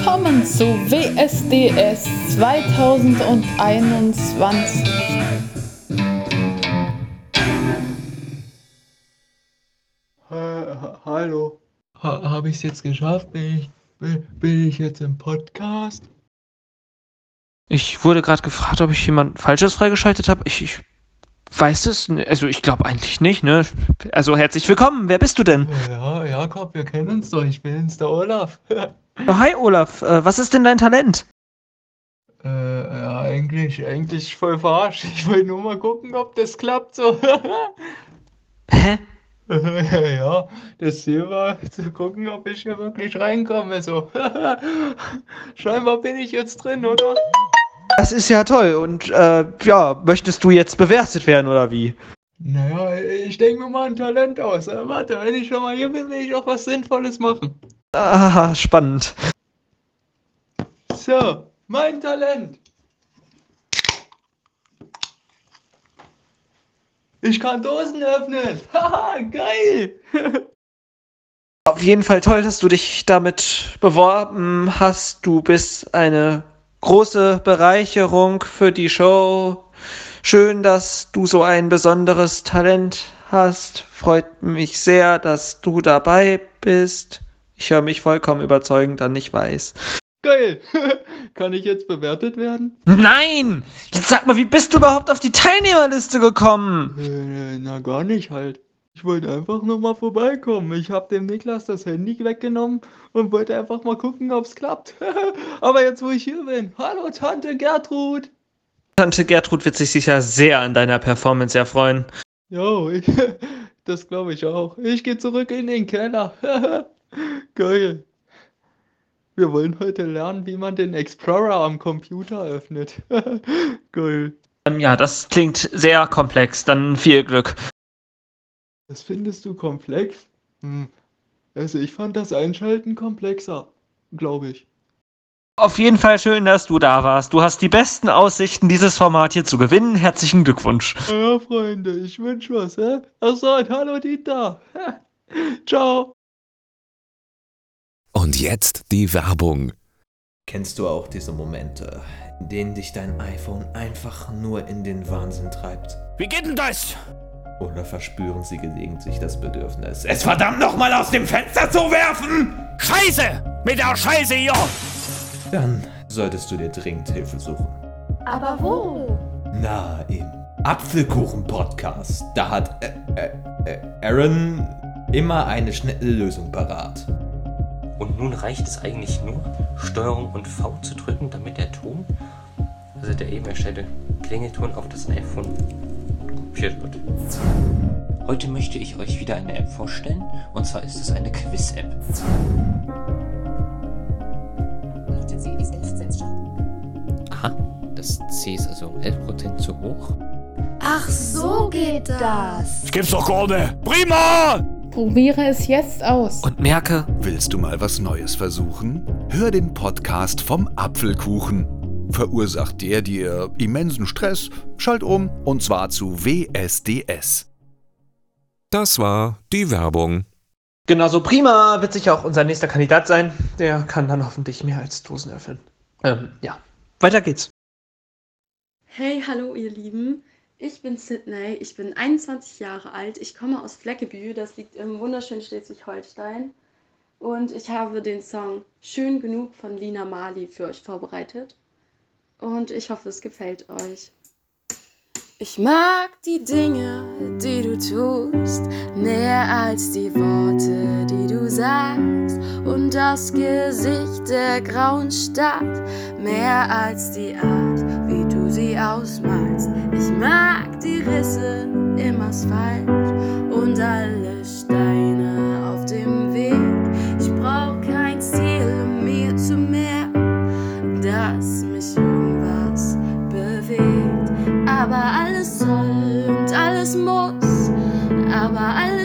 Willkommen zu WSDS 2021. Ha hallo. Ha Habe ich es jetzt geschafft? Bin ich, bin, bin ich jetzt im Podcast? Ich wurde gerade gefragt, ob ich jemand Falsches freigeschaltet habe. Ich, ich weiß es, also ich glaube eigentlich nicht, ne? Also herzlich willkommen. Wer bist du denn? Ja, Jakob, wir kennen uns doch. Ich bin's, der Olaf. Oh, hi Olaf, äh, was ist denn dein Talent? Äh, ja, eigentlich, eigentlich voll verarscht. Ich wollte nur mal gucken, ob das klappt so. Hä? ja, das Ziel war zu gucken, ob ich hier wirklich reinkomme. So. Scheinbar bin ich jetzt drin, oder? Das ist ja toll. Und äh, ja, möchtest du jetzt bewertet werden oder wie? Naja, ich denke mir mal ein Talent aus. Äh, warte, wenn ich schon mal hier bin, will ich auch was Sinnvolles machen. Ah, spannend. So, mein Talent. Ich kann Dosen öffnen. Haha, geil. Auf jeden Fall toll, dass du dich damit beworben hast. Du bist eine große Bereicherung für die Show. Schön, dass du so ein besonderes Talent hast. Freut mich sehr, dass du dabei bist. Ich höre mich vollkommen überzeugend an, ich weiß. Geil. Kann ich jetzt bewertet werden? Nein! Jetzt sag mal, wie bist du überhaupt auf die Teilnehmerliste gekommen? Äh, na, gar nicht halt. Ich wollte einfach nur mal vorbeikommen. Ich habe dem Niklas das Handy weggenommen und wollte einfach mal gucken, ob es klappt. Aber jetzt, wo ich hier bin. Hallo, Tante Gertrud. Tante Gertrud wird sich sicher sehr an deiner Performance erfreuen. Jo, ich, das glaube ich auch. Ich gehe zurück in den Keller. Geil. Wir wollen heute lernen, wie man den Explorer am Computer öffnet. Geil. Ähm, ja, das klingt sehr komplex. Dann viel Glück. Das findest du komplex? Hm. Also ich fand das Einschalten komplexer, glaube ich. Auf jeden Fall schön, dass du da warst. Du hast die besten Aussichten, dieses Format hier zu gewinnen. Herzlichen Glückwunsch. Ja, Freunde, ich wünsche was, hä? Achso, und hallo Dieter. Ciao. Und jetzt die Werbung. Kennst du auch diese Momente, in denen dich dein iPhone einfach nur in den Wahnsinn treibt? Wie geht denn das? Oder verspüren sie gelegentlich das Bedürfnis, Es verdammt nochmal aus dem Fenster zu werfen? Scheiße! Mit der Scheiße hier! dann solltest du dir dringend Hilfe suchen. Aber wo? Na, im Apfelkuchen-Podcast. Da hat äh, äh, äh, Aaron immer eine schnelle Lösung parat. Und nun reicht es eigentlich nur, Steuerung und V zu drücken, damit der Ton, also der eben erstellte Klingelton auf das iPhone kopiert wird. Heute möchte ich euch wieder eine App vorstellen, und zwar ist es eine Quiz-App. Aha, das C ist also um 11% zu hoch. Ach, so geht das. Das gibt's doch gar nicht! Prima! Probiere es jetzt aus. Und merke, willst du mal was Neues versuchen? Hör den Podcast vom Apfelkuchen. Verursacht der dir immensen Stress? Schalt um und zwar zu WSDS. Das war die Werbung. Genauso prima wird sicher auch unser nächster Kandidat sein. Der kann dann hoffentlich mehr als Dosen öffnen. Ähm, ja. Weiter geht's. Hey, hallo ihr Lieben. Ich bin Sydney, ich bin 21 Jahre alt, ich komme aus Fleckebü, das liegt im wunderschönen Schleswig-Holstein. Und ich habe den Song Schön genug von Lina Mali für euch vorbereitet. Und ich hoffe, es gefällt euch. Ich mag die Dinge, die du tust, mehr als die Worte, die du sagst. Und das Gesicht der grauen Stadt, mehr als die Art, wie du sie ausmalst. Mag die Risse im Asphalt und alle Steine auf dem Weg. Ich brauch kein Ziel, um mir zu merken, dass mich irgendwas bewegt. Aber alles soll und alles muss, aber alles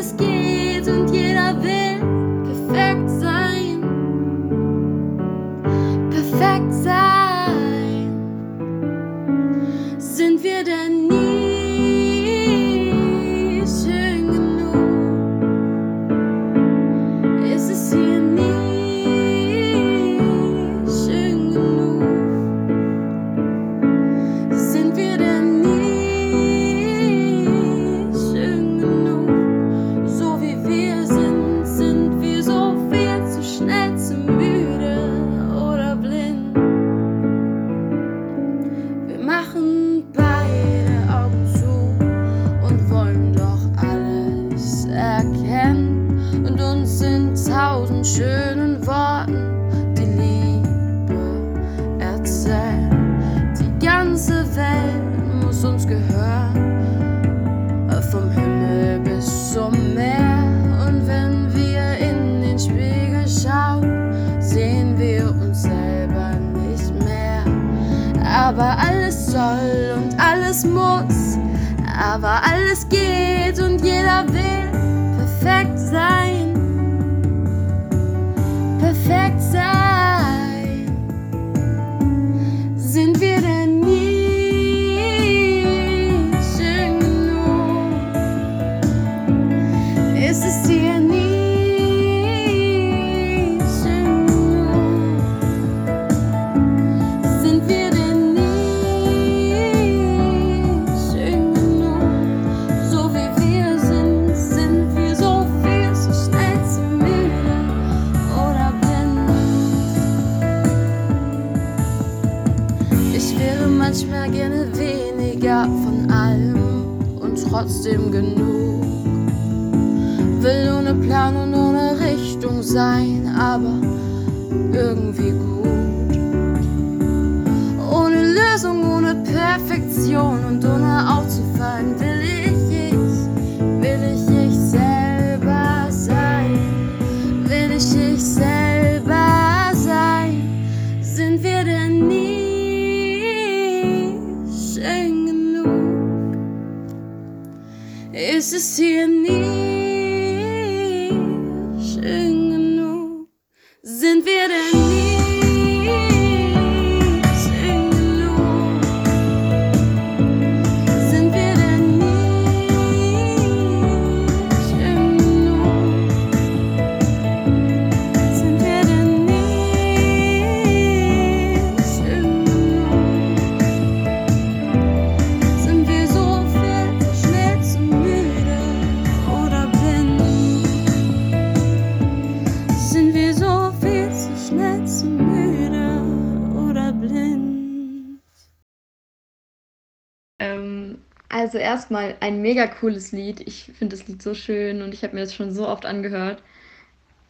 erstmal ein mega cooles Lied. Ich finde das Lied so schön und ich habe mir das schon so oft angehört.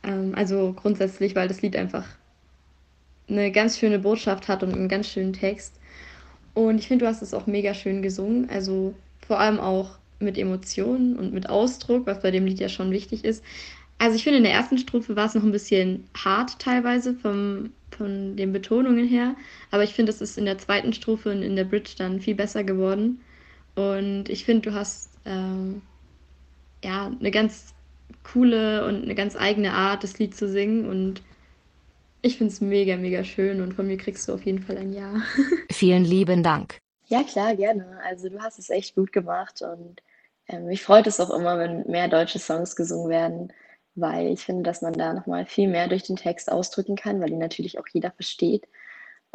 Ähm, also grundsätzlich, weil das Lied einfach eine ganz schöne Botschaft hat und einen ganz schönen Text. Und ich finde, du hast es auch mega schön gesungen. Also vor allem auch mit Emotionen und mit Ausdruck, was bei dem Lied ja schon wichtig ist. Also ich finde, in der ersten Strophe war es noch ein bisschen hart teilweise vom, von den Betonungen her. Aber ich finde, es ist in der zweiten Strophe und in der Bridge dann viel besser geworden. Und ich finde, du hast ähm, ja eine ganz coole und eine ganz eigene Art, das Lied zu singen. Und ich finde es mega, mega schön. Und von mir kriegst du auf jeden Fall ein Ja. Vielen lieben Dank. Ja, klar, gerne. Also du hast es echt gut gemacht und ähm, mich freut es auch immer, wenn mehr deutsche Songs gesungen werden, weil ich finde, dass man da nochmal viel mehr durch den Text ausdrücken kann, weil ihn natürlich auch jeder versteht.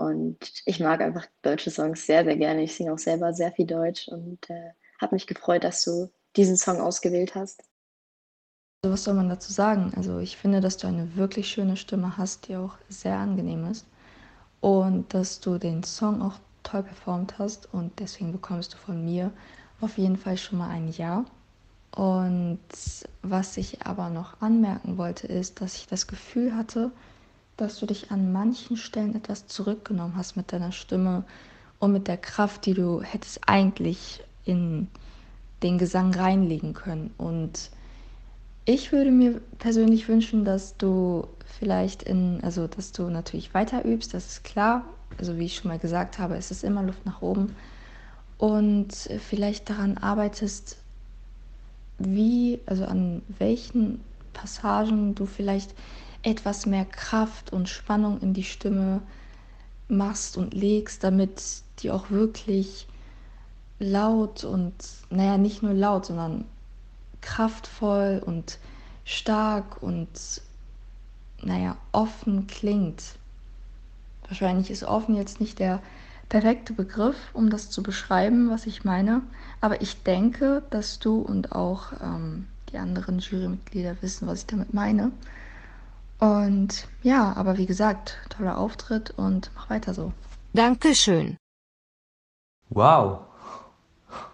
Und ich mag einfach deutsche Songs sehr, sehr gerne. Ich singe auch selber sehr viel Deutsch und äh, habe mich gefreut, dass du diesen Song ausgewählt hast. Also was soll man dazu sagen? Also ich finde, dass du eine wirklich schöne Stimme hast, die auch sehr angenehm ist. Und dass du den Song auch toll performt hast. Und deswegen bekommst du von mir auf jeden Fall schon mal ein Ja. Und was ich aber noch anmerken wollte, ist, dass ich das Gefühl hatte, dass du dich an manchen Stellen etwas zurückgenommen hast mit deiner Stimme und mit der Kraft, die du hättest eigentlich in den Gesang reinlegen können. Und ich würde mir persönlich wünschen, dass du vielleicht in, also dass du natürlich weiter übst, das ist klar. Also wie ich schon mal gesagt habe, es ist immer Luft nach oben. Und vielleicht daran arbeitest, wie, also an welchen Passagen du vielleicht etwas mehr Kraft und Spannung in die Stimme machst und legst, damit die auch wirklich laut und, naja, nicht nur laut, sondern kraftvoll und stark und, naja, offen klingt. Wahrscheinlich ist offen jetzt nicht der perfekte Begriff, um das zu beschreiben, was ich meine. Aber ich denke, dass du und auch ähm, die anderen Jurymitglieder wissen, was ich damit meine. Und ja, aber wie gesagt, toller Auftritt und mach weiter so. Dankeschön. Wow.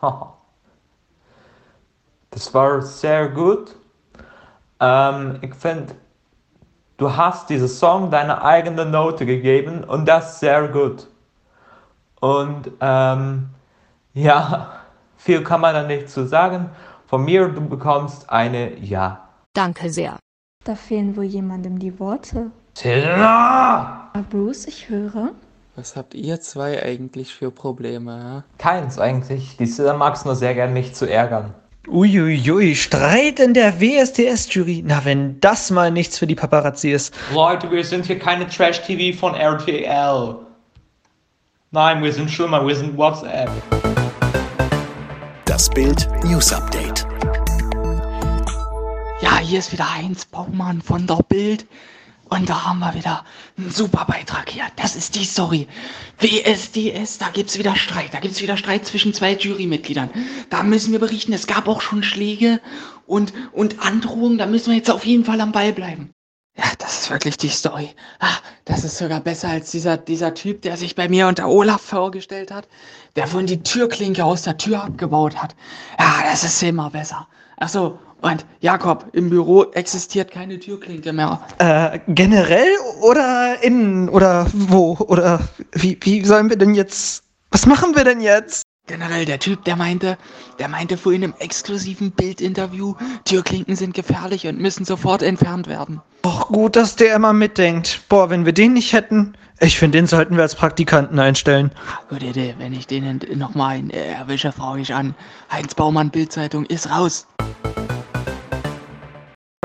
Das war sehr gut. Ähm, ich finde, du hast diesem Song deine eigene Note gegeben und das sehr gut. Und ähm, ja, viel kann man da nicht zu sagen. Von mir, du bekommst eine Ja. Danke sehr. Da fehlen wohl jemandem die Worte. Ah, Bruce, ich höre. Was habt ihr zwei eigentlich für Probleme, ja? Keins eigentlich. Die Silla mag es nur sehr gern, mich zu ärgern. Uiuiui, Streit in der WSDS-Jury. Na, wenn das mal nichts für die Paparazzi ist. Leute, wir sind hier keine Trash-TV von RTL. Nein, wir sind schlimmer, wir sind WhatsApp. Das Bild News Update. Ja, hier ist wieder Heinz Baumann von der Bild. Und da haben wir wieder einen super Beitrag hier. Das ist die Story. WSDS, da gibt's wieder Streit. Da gibt's wieder Streit zwischen zwei Jurymitgliedern. Da müssen wir berichten, es gab auch schon Schläge und, und Androhungen. Da müssen wir jetzt auf jeden Fall am Ball bleiben. Ja, das ist wirklich die Story. Ah, das ist sogar besser als dieser, dieser Typ, der sich bei mir unter Olaf vorgestellt hat, der vorhin die Türklinke aus der Tür abgebaut hat. Ja, das ist immer besser. Ach so, und Jakob, im Büro existiert keine Türklinke mehr. Äh, generell oder innen oder wo? Oder wie, wie sollen wir denn jetzt. Was machen wir denn jetzt? Generell der Typ, der meinte, der meinte vorhin im exklusiven Bildinterview, Türklinken sind gefährlich und müssen sofort entfernt werden. Och, gut, dass der immer mitdenkt. Boah, wenn wir den nicht hätten, ich finde, den sollten wir als Praktikanten einstellen. Gut Idee, wenn ich den nochmal äh, erwische, frage ich an. Heinz Baumann, Bildzeitung, ist raus.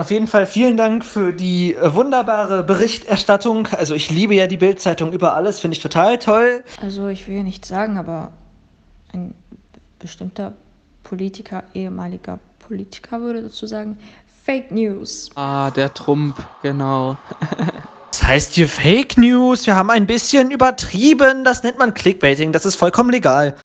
Auf jeden Fall vielen Dank für die äh, wunderbare Berichterstattung. Also ich liebe ja die Bildzeitung über alles, finde ich total toll. Also ich will ja nichts sagen, aber ein bestimmter Politiker, ehemaliger Politiker würde dazu sagen, Fake News. Ah, der Trump, genau. Das heißt hier Fake News, wir haben ein bisschen übertrieben, das nennt man Clickbaiting, das ist vollkommen legal.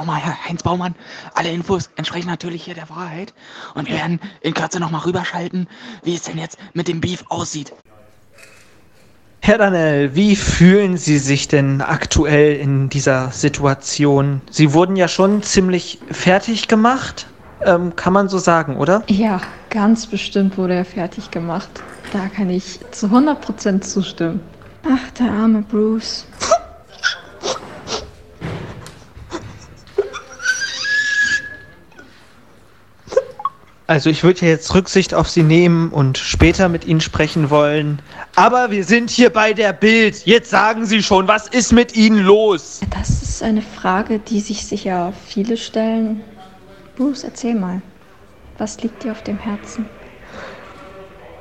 Nochmal, Herr Heinz Baumann, alle Infos entsprechen natürlich hier der Wahrheit und wir werden in Kürze nochmal rüberschalten, wie es denn jetzt mit dem Beef aussieht. Herr Danel, wie fühlen Sie sich denn aktuell in dieser Situation? Sie wurden ja schon ziemlich fertig gemacht, ähm, kann man so sagen, oder? Ja, ganz bestimmt wurde er fertig gemacht. Da kann ich zu 100% zustimmen. Ach, der arme Bruce. Also ich würde ja jetzt Rücksicht auf Sie nehmen und später mit Ihnen sprechen wollen. Aber wir sind hier bei der Bild. Jetzt sagen Sie schon, was ist mit Ihnen los? Das ist eine Frage, die sich sicher viele stellen. Bruce, erzähl mal. Was liegt dir auf dem Herzen?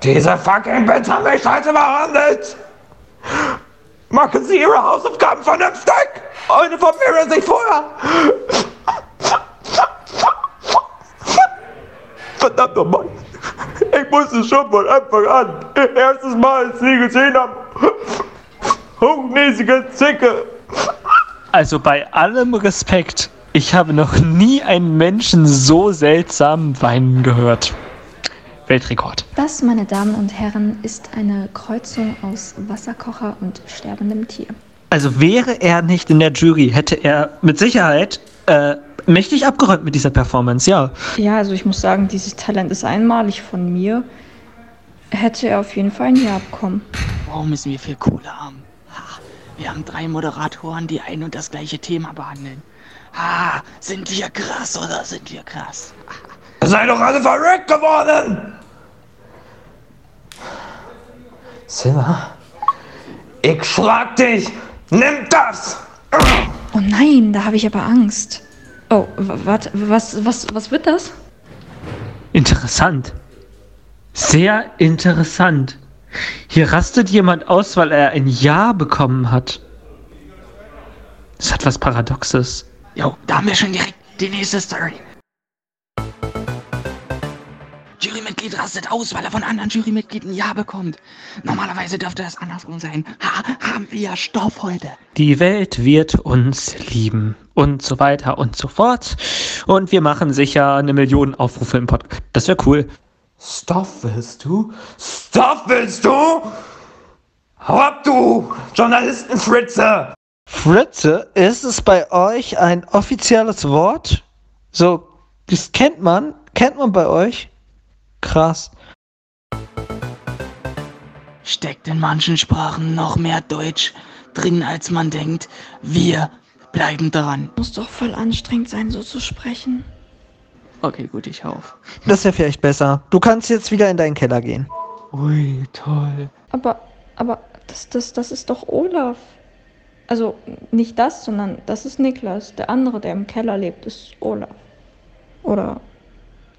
Diese fucking Bits haben mich scheiße behandelt! Machen Sie Ihre Hausaufgaben vernünftig! Und informieren sich vorher! Verdammt nochmal! Ich musste schon von Anfang an, erstes Mal, als Sie gesehen haben, hochnäsige Zicke! Also bei allem Respekt, ich habe noch nie einen Menschen so seltsam weinen gehört. Weltrekord. Das, meine Damen und Herren, ist eine Kreuzung aus Wasserkocher und sterbendem Tier. Also wäre er nicht in der Jury, hätte er mit Sicherheit äh, mächtig abgeräumt mit dieser Performance, ja. Ja, also ich muss sagen, dieses Talent ist einmalig von mir. Hätte er auf jeden Fall ein Ja bekommen. Warum müssen wir viel Kohle haben? Ha, wir haben drei Moderatoren, die ein und das gleiche Thema behandeln. Ha, sind wir krass oder sind wir krass? Seid doch alle verrückt geworden! Silla, ich schlag dich! Nimm das! Oh nein, da habe ich aber Angst. Oh, warte, was, was, was wird das? Interessant. Sehr interessant. Hier rastet jemand aus, weil er ein Ja bekommen hat. Das hat was Paradoxes. Jo, da haben wir schon direkt die nächste Story. Jurymitglied rastet aus, weil er von anderen Jurymitgliedern Ja bekommt. Normalerweise dürfte das andersrum sein. Ha, haben wir ja Stoff heute. Die Welt wird uns lieben. Und so weiter und so fort. Und wir machen sicher eine Million Aufrufe im Podcast. Das wäre cool. Stoff willst du? Stoff willst du? Hau ab, du Journalistenfritze! Fritze, ist es bei euch ein offizielles Wort? So, das kennt man? Kennt man bei euch? Krass. Steckt in manchen Sprachen noch mehr Deutsch drin, als man denkt. Wir bleiben dran. Muss doch voll anstrengend sein, so zu sprechen. Okay, gut, ich hau auf. Das wäre vielleicht besser. Du kannst jetzt wieder in deinen Keller gehen. Ui, toll. Aber, aber Das, das, das ist doch Olaf. Also nicht das, sondern das ist Niklas. Der andere, der im Keller lebt, ist Olaf. Oder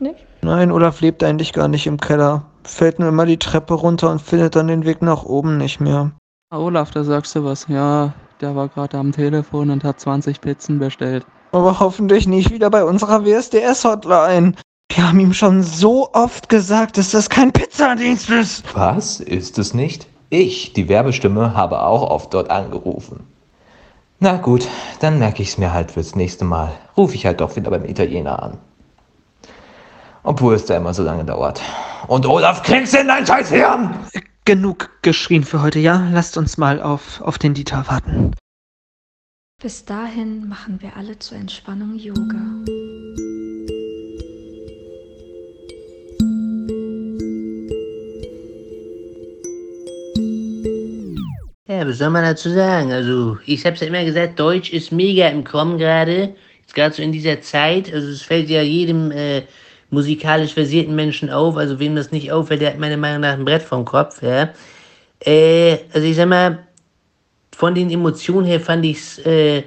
nicht? Nein, Olaf lebt eigentlich gar nicht im Keller. Fällt nur immer die Treppe runter und findet dann den Weg nach oben nicht mehr. Ah, Olaf, da sagst du was. Ja, der war gerade am Telefon und hat 20 Pizzen bestellt. Aber hoffentlich nicht wieder bei unserer WSDS-Hotline. Wir haben ihm schon so oft gesagt, dass das kein Pizzadienst ist. Was? Ist es nicht? Ich, die Werbestimme, habe auch oft dort angerufen. Na gut, dann merke ich es mir halt fürs nächste Mal. Rufe ich halt doch wieder beim Italiener an. Obwohl es da immer so lange dauert. Und Olaf, kriegst in dein scheiß Hirn! Genug geschrien für heute, ja? Lasst uns mal auf, auf den Dieter warten. Bis dahin machen wir alle zur Entspannung Yoga. Ja, was soll man dazu sagen? Also, ich hab's ja immer gesagt, Deutsch ist mega im Kommen gerade. Jetzt gerade so in dieser Zeit. Also, es fällt ja jedem äh, musikalisch versierten Menschen auf. Also, wem das nicht auffällt, der hat meiner Meinung nach ein Brett vom Kopf, ja. Äh, also, ich sag mal, von den Emotionen her fand ich's, äh,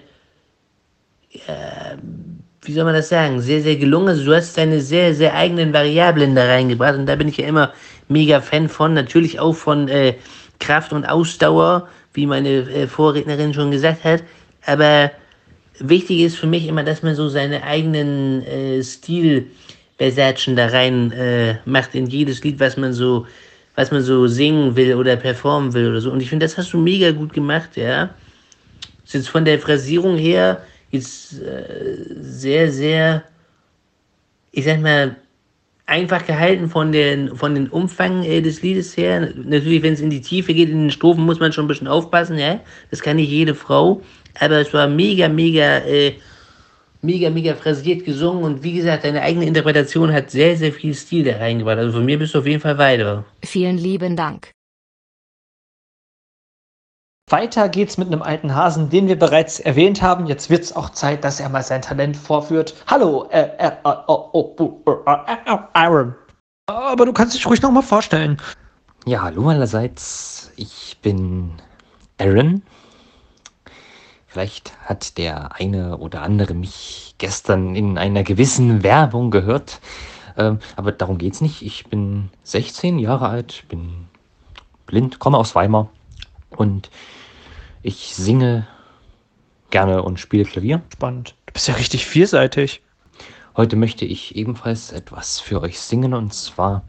ja, wie soll man das sagen, sehr, sehr gelungen. Also, du hast deine sehr, sehr eigenen Variablen da reingebracht. Und da bin ich ja immer mega Fan von. Natürlich auch von, äh, Kraft und Ausdauer, wie meine äh, Vorrednerin schon gesagt hat. Aber wichtig ist für mich immer, dass man so seine eigenen äh, Stilversagen da rein äh, macht in jedes Lied, was man so, was man so singen will oder performen will oder so. Und ich finde, das hast du mega gut gemacht, ja. Ist jetzt von der Phrasierung her jetzt äh, sehr, sehr, ich sag mal, einfach gehalten von den, von den Umfang äh, des Liedes her. Natürlich, wenn es in die Tiefe geht, in den Strophen muss man schon ein bisschen aufpassen, ja. Das kann nicht jede Frau. Aber es war mega, mega, äh, mega, mega phrasiert gesungen und wie gesagt, deine eigene Interpretation hat sehr, sehr viel Stil da reingebracht. Also von mir bist du auf jeden Fall weiter. Vielen lieben Dank. Weiter geht's mit einem alten Hasen, den wir bereits erwähnt haben. Jetzt wird's auch Zeit, dass er mal sein Talent vorführt. Hallo, äh, äh, äh, oh, oh, oh, äh, Aaron. Aber du kannst dich ruhig noch mal vorstellen. Ja, hallo allerseits. Ich bin Aaron. Vielleicht hat der eine oder andere mich gestern in einer gewissen Werbung gehört. Ähm, aber darum geht's nicht. Ich bin 16 Jahre alt, bin blind, komme aus Weimar und ich singe gerne und spiele Klavier. Spannend. Du bist ja richtig vielseitig. Heute möchte ich ebenfalls etwas für euch singen und zwar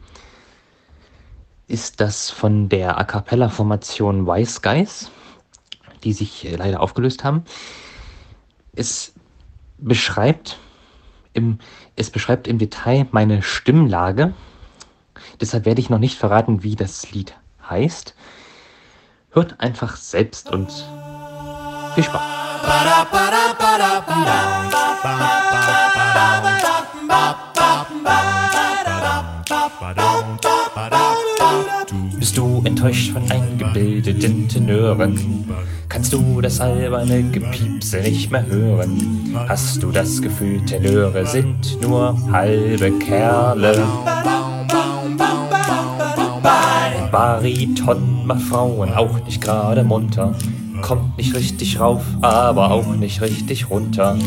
ist das von der A cappella Formation Wise Guys, die sich äh, leider aufgelöst haben. Es beschreibt im, es beschreibt im Detail meine Stimmlage. Deshalb werde ich noch nicht verraten, wie das Lied heißt. Hört einfach selbst und viel Spaß. Bist du enttäuscht von eingebildeten Tenören? Kannst du das alberne Gepiepse nicht mehr hören? Hast du das Gefühl, Tenöre sind nur halbe Kerle? Bariton macht Frauen auch nicht gerade munter. Kommt nicht richtig rauf, aber auch nicht richtig runter.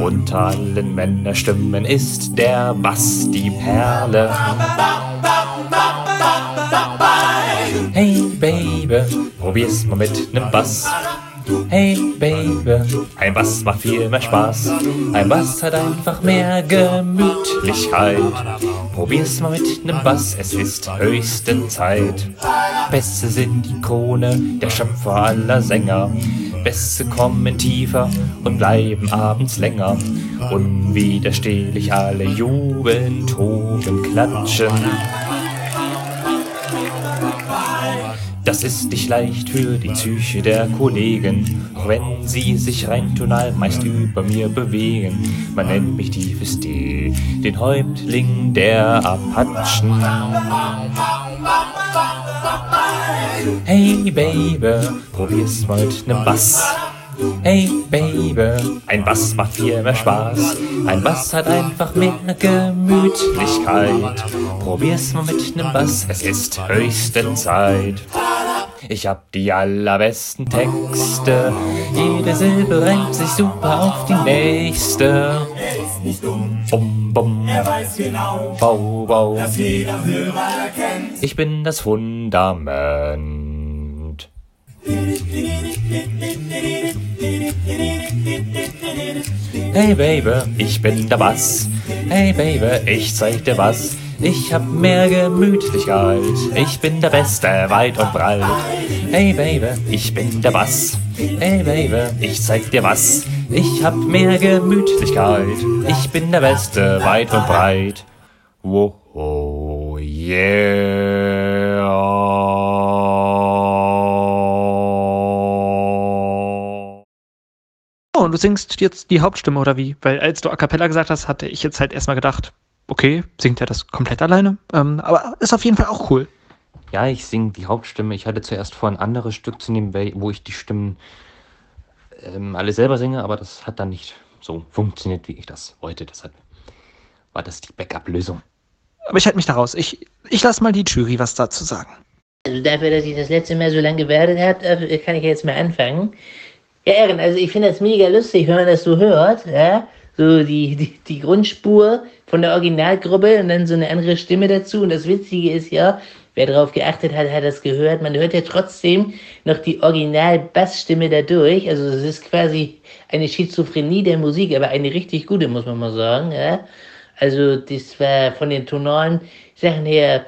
Unter allen Männerstimmen ist der Bass die Perle. Probier's mal mit nem Bass. Hey Baby, ein Bass macht viel mehr Spaß. Ein Bass hat einfach mehr Gemütlichkeit. Probier's mal mit nem Bass, es ist höchste Zeit. Bässe sind die Krone der Schöpfer aller Sänger. Bässe kommen tiefer und bleiben abends länger. Unwiderstehlich alle jubeln, toben, klatschen. Das ist nicht leicht für die Psyche der Kollegen, auch wenn sie sich rein tonal meist über mir bewegen. Man nennt mich tiefes D, den Häuptling der Apachen. Hey Baby, probier's mal mit nem Bass. Hey Baby, ein Bass macht viel mehr Spaß. Ein Bass hat einfach mehr Gemütlichkeit. Probier's mal mit nem Bass, es ist höchste Zeit. Ich hab die allerbesten Texte. Jede Silbe reimt sich super auf die nächste. Bum, bum. Bau, bau. Ich bin das Fundament. Hey Baby, ich bin der Bass. Hey Baby, ich zeig dir was. Ich hab mehr Gemütlichkeit. Ich bin der Beste, weit und breit. Hey Baby, ich bin der Bass. Hey Baby, ich zeig dir was. Ich hab mehr Gemütlichkeit. Ich bin der Beste, weit und breit. Oh, yeah. Und du singst jetzt die Hauptstimme oder wie? Weil als du A Cappella gesagt hast, hatte ich jetzt halt erstmal gedacht, okay, singt er das komplett alleine? Ähm, aber ist auf jeden Fall auch cool. Ja, ich singe die Hauptstimme. Ich hatte zuerst vor, ein anderes Stück zu nehmen, wo ich die Stimmen ähm, alle selber singe, aber das hat dann nicht so funktioniert, wie ich das wollte. Deshalb war das die Backup-Lösung. Aber ich halte mich da raus. Ich, ich lasse mal die Jury was dazu sagen. Also dafür, dass ich das letzte Mal so lange gewartet habe, kann ich jetzt mal anfangen. Ja, Ehren, also ich finde das mega lustig, wenn man das so hört, ja. So die, die, die Grundspur von der Originalgruppe und dann so eine andere Stimme dazu. Und das Witzige ist ja, wer darauf geachtet hat, hat das gehört. Man hört ja trotzdem noch die Original-Bassstimme dadurch. Also es ist quasi eine Schizophrenie der Musik, aber eine richtig gute, muss man mal sagen, ja. Also das war von den tonalen Sachen her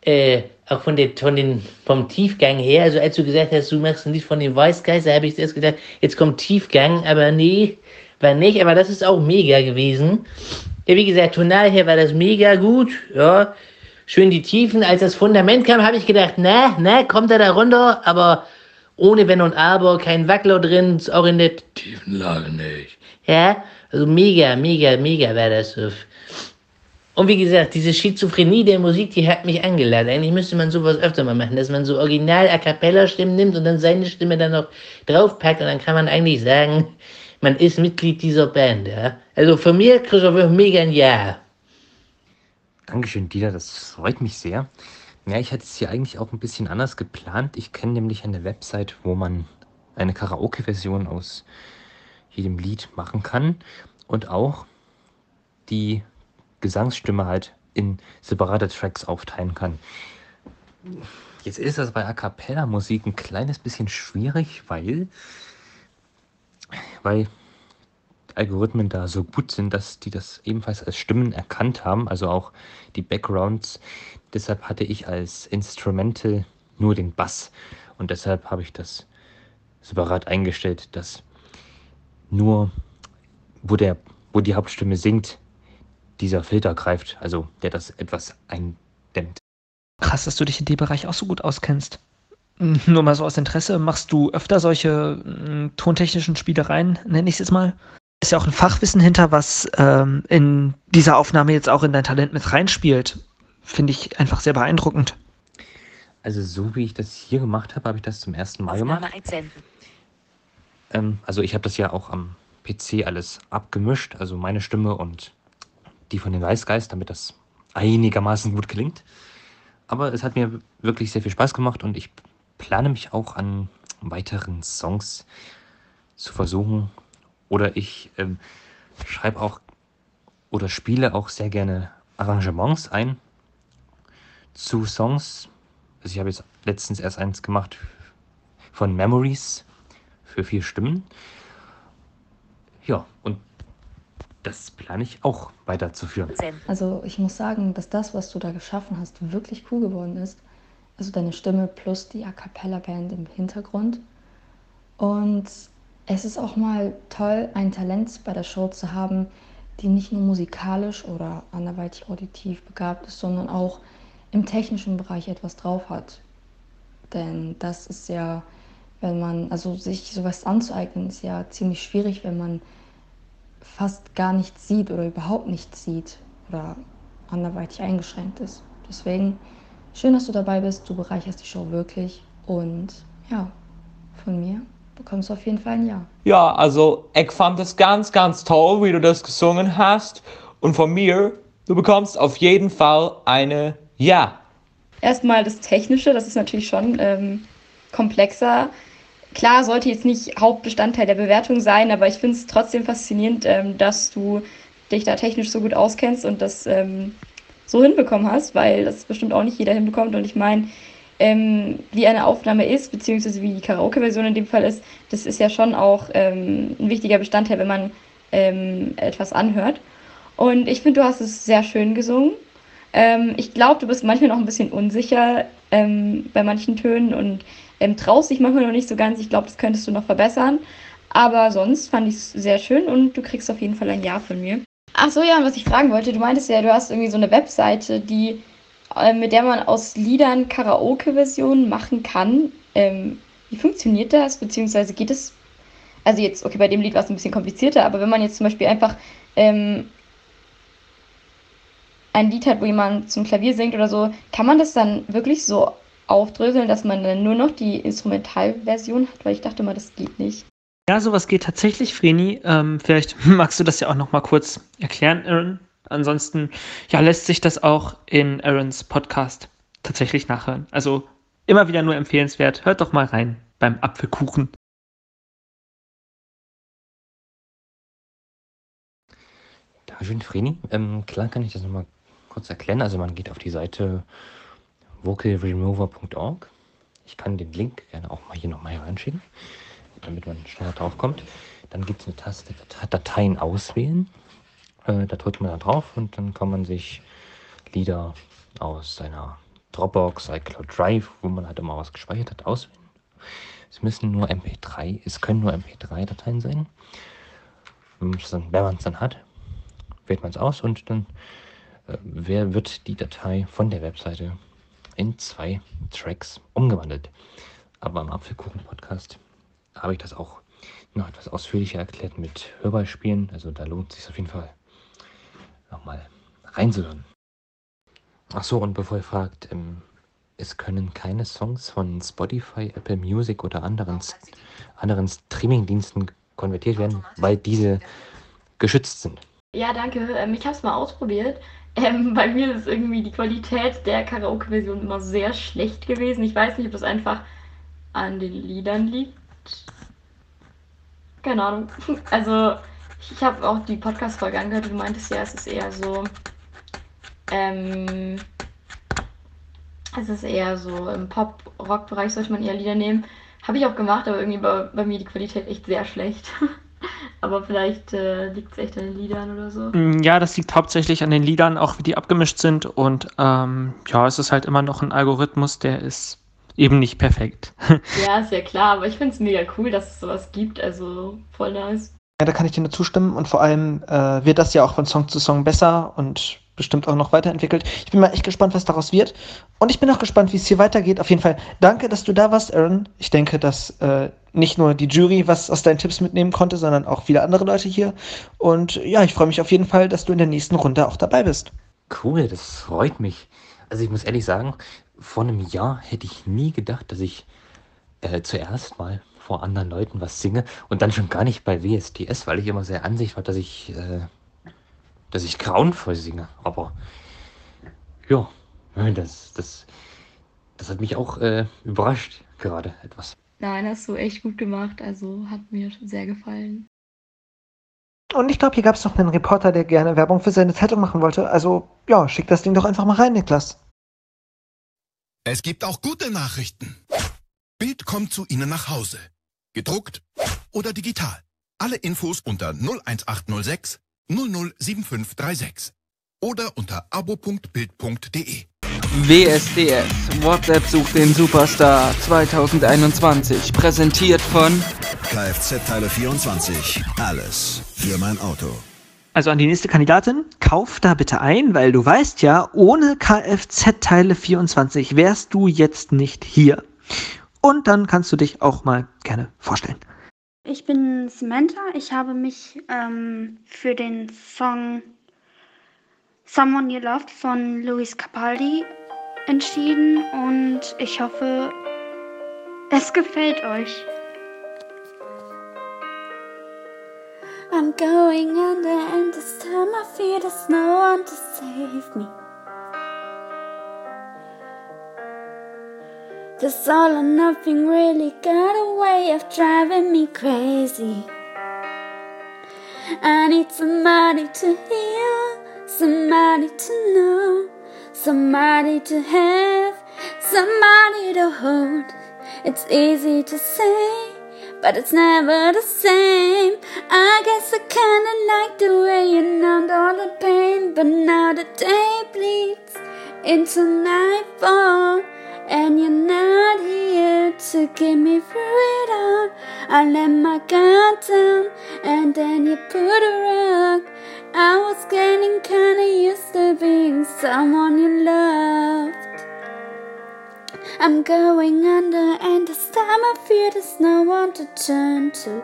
äh, auch von der, von den, vom Tiefgang her, also als du gesagt hast, du machst ein Lied von den Weißgeist, da habe ich erst gedacht, jetzt kommt Tiefgang, aber nee, war nicht, aber das ist auch mega gewesen. Ja, wie gesagt, tonal her war das mega gut, ja, schön die Tiefen. Als das Fundament kam, habe ich gedacht, na, na, kommt er da runter, aber ohne Wenn und Aber, kein Wackler drin, auch in der tiefen Lage nicht. Ja, also mega, mega, mega war das. Und wie gesagt, diese Schizophrenie der Musik, die hat mich angeladen. Eigentlich müsste man sowas öfter mal machen, dass man so original A Cappella Stimmen nimmt und dann seine Stimme dann noch draufpackt und dann kann man eigentlich sagen, man ist Mitglied dieser Band, ja. Also von mir, Christopher, mega ein Ja. Dankeschön, Dieter, das freut mich sehr. Ja, ich hatte es hier eigentlich auch ein bisschen anders geplant. Ich kenne nämlich eine Website, wo man eine Karaoke-Version aus jedem Lied machen kann und auch die Gesangsstimme halt in separate Tracks aufteilen kann. Jetzt ist das bei A Cappella Musik ein kleines bisschen schwierig, weil, weil Algorithmen da so gut sind, dass die das ebenfalls als Stimmen erkannt haben, also auch die Backgrounds. Deshalb hatte ich als Instrumental nur den Bass und deshalb habe ich das separat eingestellt, dass nur wo der wo die Hauptstimme singt, dieser Filter greift, also der das etwas eindämmt. Krass, dass du dich in dem Bereich auch so gut auskennst. Nur mal so aus Interesse, machst du öfter solche mm, tontechnischen Spielereien, nenne ich es jetzt mal? Ist ja auch ein Fachwissen hinter, was ähm, in dieser Aufnahme jetzt auch in dein Talent mit reinspielt. Finde ich einfach sehr beeindruckend. Also so wie ich das hier gemacht habe, habe ich das zum ersten Mal gemacht. Ähm, also ich habe das ja auch am PC alles abgemischt, also meine Stimme und die von den Weißgeist, damit das einigermaßen gut klingt. Aber es hat mir wirklich sehr viel Spaß gemacht und ich plane mich auch an weiteren Songs zu versuchen. Oder ich ähm, schreibe auch oder spiele auch sehr gerne Arrangements ein zu Songs. Also ich habe jetzt letztens erst eins gemacht von Memories für vier Stimmen. Ja, und das plane ich auch weiterzuführen. Also ich muss sagen, dass das, was du da geschaffen hast, wirklich cool geworden ist. Also deine Stimme plus die A Cappella Band im Hintergrund. Und es ist auch mal toll, ein Talent bei der Show zu haben, die nicht nur musikalisch oder anderweitig auditiv begabt ist, sondern auch im technischen Bereich etwas drauf hat. Denn das ist ja, wenn man, also sich sowas anzueignen, ist ja ziemlich schwierig, wenn man fast gar nichts sieht oder überhaupt nichts sieht oder anderweitig eingeschränkt ist. Deswegen schön, dass du dabei bist. Du bereicherst die Show wirklich. Und ja, von mir bekommst du auf jeden Fall ein Ja. Ja, also ich fand es ganz, ganz toll, wie du das gesungen hast. Und von mir, du bekommst auf jeden Fall eine Ja. Erstmal das Technische, das ist natürlich schon ähm, komplexer. Klar, sollte jetzt nicht Hauptbestandteil der Bewertung sein, aber ich finde es trotzdem faszinierend, ähm, dass du dich da technisch so gut auskennst und das ähm, so hinbekommen hast, weil das bestimmt auch nicht jeder hinbekommt. Und ich meine, ähm, wie eine Aufnahme ist, beziehungsweise wie die Karaoke-Version in dem Fall ist, das ist ja schon auch ähm, ein wichtiger Bestandteil, wenn man ähm, etwas anhört. Und ich finde, du hast es sehr schön gesungen. Ähm, ich glaube, du bist manchmal noch ein bisschen unsicher ähm, bei manchen Tönen und ähm, traust dich manchmal noch nicht so ganz. Ich glaube, das könntest du noch verbessern. Aber sonst fand ich es sehr schön und du kriegst auf jeden Fall ein Ja von mir. Ach so, ja, was ich fragen wollte, du meintest ja, du hast irgendwie so eine Webseite, die, äh, mit der man aus Liedern Karaoke-Versionen machen kann. Ähm, wie funktioniert das? Beziehungsweise geht es, also jetzt, okay, bei dem Lied war es ein bisschen komplizierter, aber wenn man jetzt zum Beispiel einfach ähm, ein Lied hat, wo jemand zum Klavier singt oder so, kann man das dann wirklich so aufdröseln, dass man dann nur noch die Instrumentalversion hat? Weil ich dachte mal, das geht nicht. Ja, sowas geht tatsächlich, Vreni. Ähm, vielleicht magst du das ja auch noch mal kurz erklären, Aaron. Ansonsten ja, lässt sich das auch in Aarons Podcast tatsächlich nachhören. Also immer wieder nur empfehlenswert. Hört doch mal rein beim Apfelkuchen. Dankeschön, Vreni. Ähm, klar kann ich das nochmal kurz erklären. Also man geht auf die Seite vocalremover.org. Ich kann den Link gerne auch mal hier nochmal reinschicken, damit man schneller drauf kommt. Dann gibt es eine Taste Dateien auswählen. Äh, da drückt man da drauf und dann kann man sich Lieder aus seiner Dropbox, iCloud Drive, wo man halt immer was gespeichert hat, auswählen. Es müssen nur MP3, es können nur MP3-Dateien sein. Wenn man es dann hat, wählt man es aus und dann wer wird die Datei von der Webseite in zwei Tracks umgewandelt. Aber im Apfelkuchen-Podcast habe ich das auch noch etwas ausführlicher erklärt mit Hörbeispielen. Also da lohnt es sich auf jeden Fall nochmal reinzuhören. Ach so, und bevor ihr fragt, ähm, es können keine Songs von Spotify, Apple Music oder anderen, anderen Streamingdiensten konvertiert werden, weil diese geschützt sind. Ja, danke. Ähm, ich habe es mal ausprobiert. Ähm, bei mir ist irgendwie die Qualität der Karaoke-Version immer sehr schlecht gewesen. Ich weiß nicht, ob das einfach an den Liedern liegt. Keine Ahnung. Also, ich habe auch die Podcast-Folge angehört du meintest ja, es ist eher so. Ähm, es ist eher so im Pop-Rock-Bereich sollte man eher Lieder nehmen. Habe ich auch gemacht, aber irgendwie war bei mir die Qualität echt sehr schlecht. aber vielleicht äh, liegt es echt an den Liedern oder so. Mm, Ja, das liegt hauptsächlich an den Liedern, auch wie die abgemischt sind. Und ähm, ja, es ist halt immer noch ein Algorithmus, der ist eben nicht perfekt. Ja, ist ja klar, aber ich finde es mega cool, dass es sowas gibt. Also voll nice. Ja, da kann ich dir nur zustimmen und vor allem äh, wird das ja auch von Song zu Song besser und bestimmt auch noch weiterentwickelt. Ich bin mal echt gespannt, was daraus wird. Und ich bin auch gespannt, wie es hier weitergeht. Auf jeden Fall danke, dass du da warst, Aaron. Ich denke, dass äh, nicht nur die Jury was aus deinen Tipps mitnehmen konnte, sondern auch viele andere Leute hier. Und ja, ich freue mich auf jeden Fall, dass du in der nächsten Runde auch dabei bist. Cool, das freut mich. Also ich muss ehrlich sagen, vor einem Jahr hätte ich nie gedacht, dass ich äh, zuerst mal vor anderen Leuten was singe und dann schon gar nicht bei WSDS, weil ich immer sehr Ansicht war, dass ich, äh, dass ich grauenvoll singe. Aber ja, das, das, das hat mich auch äh, überrascht gerade etwas. Nein, hast du echt gut gemacht. Also hat mir sehr gefallen. Und ich glaube, hier gab es noch einen Reporter, der gerne Werbung für seine Zeitung machen wollte. Also ja, schick das Ding doch einfach mal rein, Niklas. Es gibt auch gute Nachrichten. Bild kommt zu Ihnen nach Hause. Gedruckt oder digital. Alle Infos unter 01806 007536 oder unter abo.bild.de. WSDS, WhatsApp sucht den Superstar 2021, präsentiert von Kfz-Teile 24. Alles für mein Auto. Also an die nächste Kandidatin, kauf da bitte ein, weil du weißt ja, ohne Kfz-Teile 24 wärst du jetzt nicht hier. Und dann kannst du dich auch mal gerne vorstellen. Ich bin Samantha. Ich habe mich ähm, für den Song Someone You Loved von Luis Capaldi entschieden und ich hoffe, es gefällt euch. I'm going under, and this time I fear there's no one to save me. This all or nothing really got a way of driving me crazy. I need somebody to hear, somebody to know, somebody to have, somebody to hold. It's easy to say, but it's never the same. I guess I kinda like the way you numbed all the pain, but now the day bleeds into nightfall, and you're not here to get me through it all. I let my guard down, and then you put a rug. I was getting kinda used to being someone you loved. I'm going under, and this time I fear there's no one to turn to.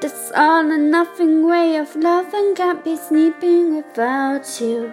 This all or nothing way of loving can't be sleeping without you.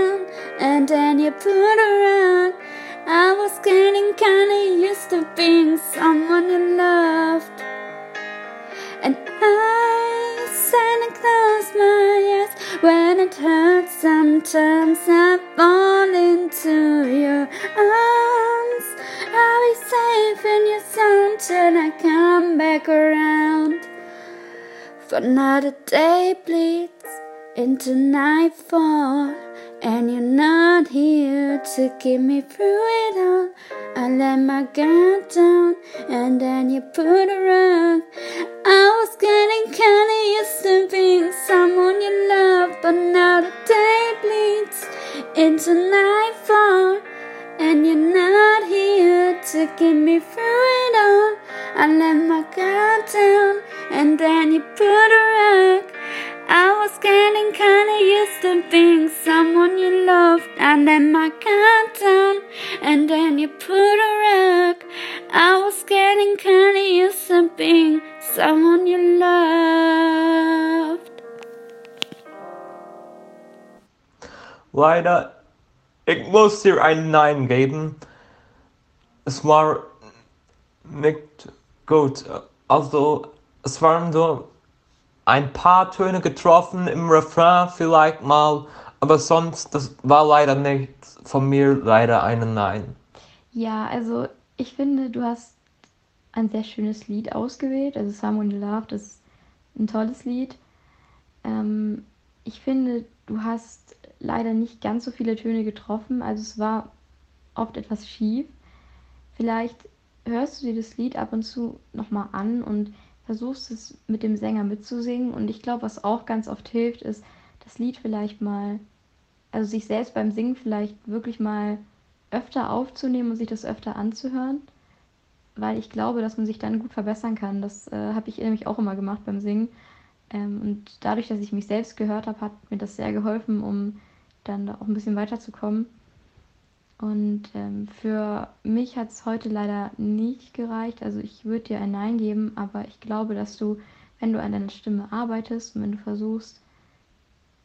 and then you put a rug. I was getting kinda used to being someone you loved. And I stand and close my eyes when it hurts. Sometimes I fall into your arms. I'll be safe in your zone till I come back around. For another day bleeds into nightfall, and you're not here to get me through it all. I let my guard down, and then you put a rug. I was getting kinda used to being someone you love, but now the day bleeds into nightfall, and you're not here to get me through it all. I let my guard down, and then you put a rug. I was getting kinda used to being someone you loved. and then my guard down, and then you put a rug. I was getting kinda used to being someone you loved. Leider, ich muss dir ein Nein geben. Es war nicht gut. Also, es waren so ein paar Töne getroffen im Refrain vielleicht mal, aber sonst, das war leider nicht von mir leider ein Nein. Ja, also ich finde, du hast ein sehr schönes Lied ausgewählt. Also Someone You Loved ist ein tolles Lied. Ähm, ich finde, du hast leider nicht ganz so viele Töne getroffen. Also es war oft etwas schief. Vielleicht hörst du dir das Lied ab und zu nochmal an und versuchst es mit dem Sänger mitzusingen. Und ich glaube, was auch ganz oft hilft, ist, das Lied vielleicht mal, also sich selbst beim Singen vielleicht wirklich mal öfter aufzunehmen und sich das öfter anzuhören. Weil ich glaube, dass man sich dann gut verbessern kann. Das äh, habe ich nämlich auch immer gemacht beim Singen. Ähm, und dadurch, dass ich mich selbst gehört habe, hat mir das sehr geholfen, um dann da auch ein bisschen weiterzukommen. Und ähm, für mich hat es heute leider nicht gereicht. Also ich würde dir ein Nein geben, aber ich glaube, dass du, wenn du an deiner Stimme arbeitest und wenn du versuchst,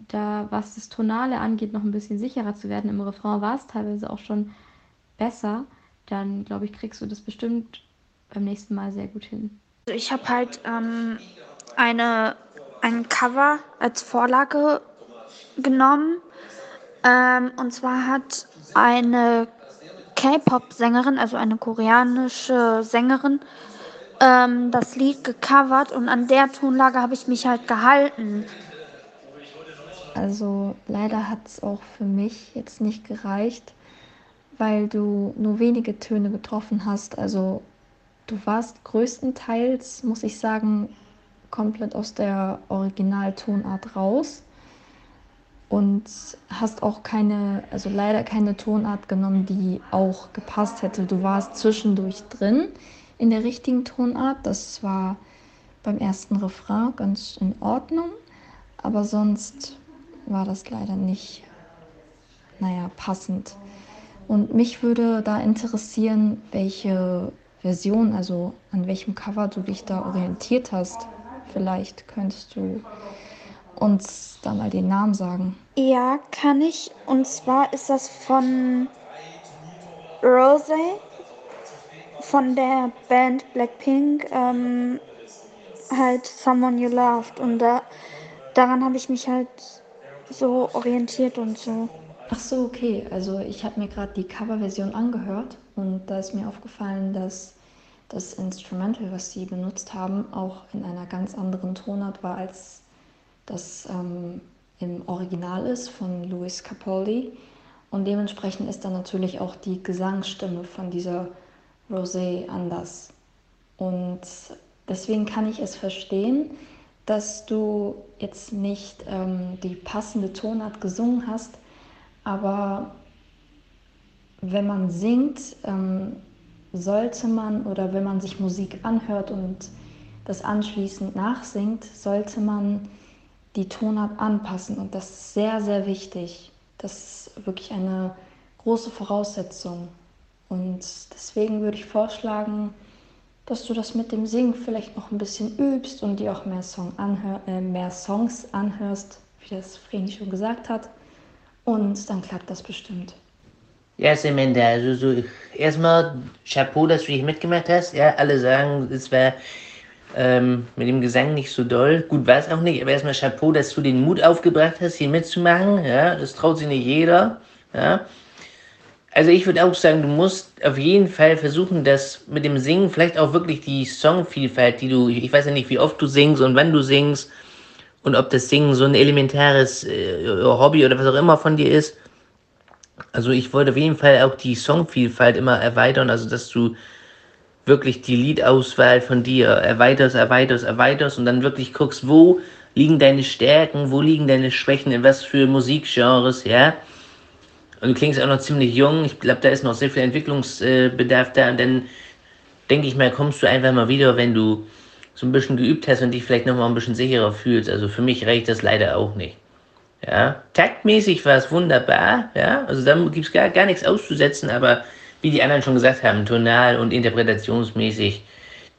da, was das Tonale angeht, noch ein bisschen sicherer zu werden, im Refrain war es teilweise auch schon besser, dann glaube ich, kriegst du das bestimmt beim nächsten Mal sehr gut hin. Also ich habe halt ähm, eine, ein Cover als Vorlage genommen. Ähm, und zwar hat eine K-Pop-Sängerin, also eine koreanische Sängerin, ähm, das Lied gecovert und an der Tonlage habe ich mich halt gehalten. Also leider hat es auch für mich jetzt nicht gereicht, weil du nur wenige Töne getroffen hast. Also du warst größtenteils, muss ich sagen, komplett aus der Originaltonart raus und hast auch keine, also leider keine Tonart genommen, die auch gepasst hätte. Du warst zwischendurch drin in der richtigen Tonart. Das war beim ersten Refrain ganz in Ordnung, aber sonst war das leider nicht, naja, passend. Und mich würde da interessieren, welche Version, also an welchem Cover du dich da orientiert hast. Vielleicht könntest du uns da mal den Namen sagen. Ja, kann ich. Und zwar ist das von Rose, von der Band Blackpink, ähm, halt Someone You Loved. Und da, daran habe ich mich halt so orientiert und so. Ach so, okay. Also ich habe mir gerade die Coverversion angehört und da ist mir aufgefallen, dass das Instrumental, was sie benutzt haben, auch in einer ganz anderen Tonart war, als das ähm, im Original ist von Louis Capaldi. Und dementsprechend ist dann natürlich auch die Gesangsstimme von dieser Rosé anders. Und deswegen kann ich es verstehen, dass du jetzt nicht ähm, die passende Tonart gesungen hast, aber wenn man singt, ähm, sollte man oder wenn man sich Musik anhört und das anschließend nachsingt, sollte man die Tonart anpassen und das ist sehr, sehr wichtig. Das ist wirklich eine große Voraussetzung. Und deswegen würde ich vorschlagen, dass du das mit dem Singen vielleicht noch ein bisschen übst und dir auch mehr, Song anhör, äh, mehr Songs anhörst, wie das Vreni schon gesagt hat. Und dann klappt das bestimmt. Ja, Samantha, also so erstmal Chapeau, dass du dich mitgemacht hast. Ja, alle sagen, es war ähm, mit dem Gesang nicht so doll. Gut war es auch nicht, aber erstmal Chapeau, dass du den Mut aufgebracht hast, hier mitzumachen. Ja, das traut sich nicht jeder. Ja. Also ich würde auch sagen, du musst auf jeden Fall versuchen, dass mit dem Singen vielleicht auch wirklich die Songvielfalt, die du, ich weiß ja nicht, wie oft du singst und wann du singst und ob das Singen so ein elementares äh, Hobby oder was auch immer von dir ist. Also ich wollte auf jeden Fall auch die Songvielfalt immer erweitern, also dass du wirklich die Liedauswahl von dir erweiterst, erweiterst, erweiterst und dann wirklich guckst, wo liegen deine Stärken, wo liegen deine Schwächen, in was für Musikgenres, ja. Und du klingst auch noch ziemlich jung. Ich glaube, da ist noch sehr viel Entwicklungsbedarf da. Und dann denke ich mal, kommst du einfach mal wieder, wenn du so ein bisschen geübt hast und dich vielleicht noch mal ein bisschen sicherer fühlst. Also für mich reicht das leider auch nicht. Ja, taktmäßig war es wunderbar, ja, also da gibt es gar, gar nichts auszusetzen, aber wie die anderen schon gesagt haben, tonal und interpretationsmäßig,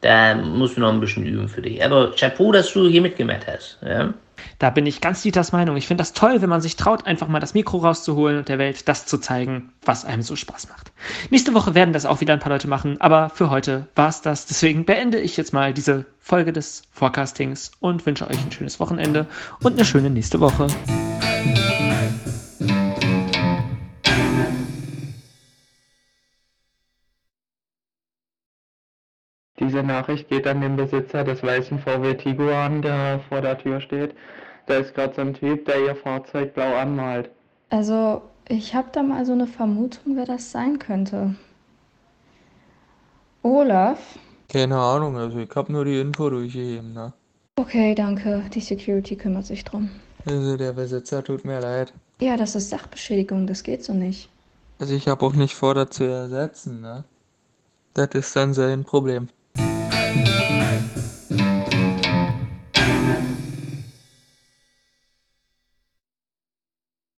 da musst du noch ein bisschen üben für dich. Aber Chapeau, dass du hier mitgemacht hast, ja. Da bin ich ganz Dieters Meinung. Ich finde das toll, wenn man sich traut, einfach mal das Mikro rauszuholen und der Welt das zu zeigen, was einem so Spaß macht. Nächste Woche werden das auch wieder ein paar Leute machen, aber für heute war es das. Deswegen beende ich jetzt mal diese Folge des Forecastings und wünsche euch ein schönes Wochenende und eine schöne nächste Woche. Diese Nachricht geht an den Besitzer des weißen VW Tiguan, der vor der Tür steht. Da ist gerade so ein Typ, der ihr Fahrzeug blau anmalt. Also, ich habe da mal so eine Vermutung, wer das sein könnte. Olaf? Keine Ahnung, also ich habe nur die Info durchgegeben, ne? Okay, danke. Die Security kümmert sich drum. Also der Besitzer tut mir leid. Ja, das ist Sachbeschädigung, das geht so nicht. Also ich habe auch nicht vor, das zu ersetzen, ne? Das ist dann sein Problem.